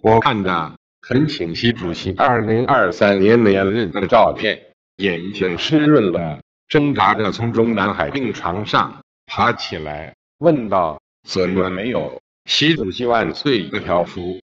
我看着很清晰主席二零二三年年任的照片，眼睛湿润了，挣扎着从中南海病床上爬起来，问道：“怎么没有‘习主席万岁’的条幅？”